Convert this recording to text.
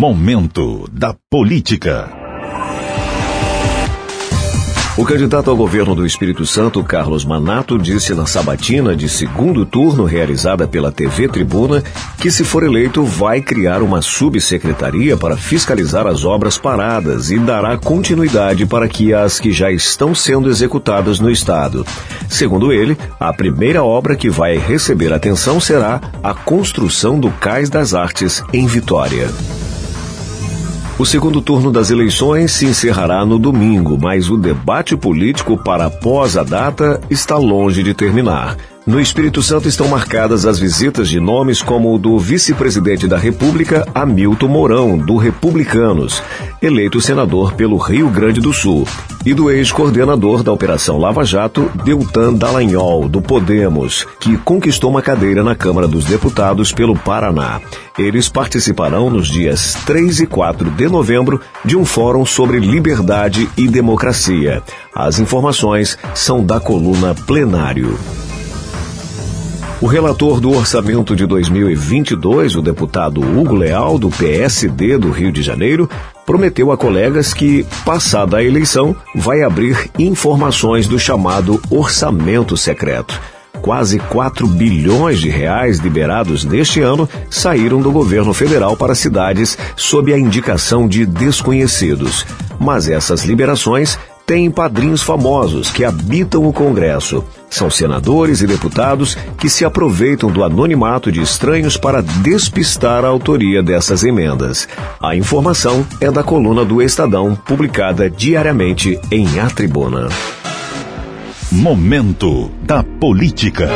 Momento da Política. O candidato ao governo do Espírito Santo, Carlos Manato, disse na sabatina de segundo turno realizada pela TV Tribuna que, se for eleito, vai criar uma subsecretaria para fiscalizar as obras paradas e dará continuidade para que as que já estão sendo executadas no Estado. Segundo ele, a primeira obra que vai receber atenção será a construção do Cais das Artes em Vitória. O segundo turno das eleições se encerrará no domingo, mas o debate político para após a data está longe de terminar. No Espírito Santo estão marcadas as visitas de nomes como o do vice-presidente da República, Hamilton Mourão, do Republicanos, eleito senador pelo Rio Grande do Sul, e do ex-coordenador da Operação Lava Jato, Deltan Dallagnol, do Podemos, que conquistou uma cadeira na Câmara dos Deputados pelo Paraná. Eles participarão nos dias 3 e 4 de novembro de um fórum sobre liberdade e democracia. As informações são da coluna Plenário. O relator do orçamento de 2022, o deputado Hugo Leal, do PSD do Rio de Janeiro, prometeu a colegas que, passada a eleição, vai abrir informações do chamado orçamento secreto. Quase 4 bilhões de reais liberados neste ano saíram do governo federal para cidades sob a indicação de desconhecidos. Mas essas liberações têm padrinhos famosos que habitam o Congresso. São senadores e deputados que se aproveitam do anonimato de estranhos para despistar a autoria dessas emendas. A informação é da coluna do Estadão, publicada diariamente em A Tribuna. Momento da Política.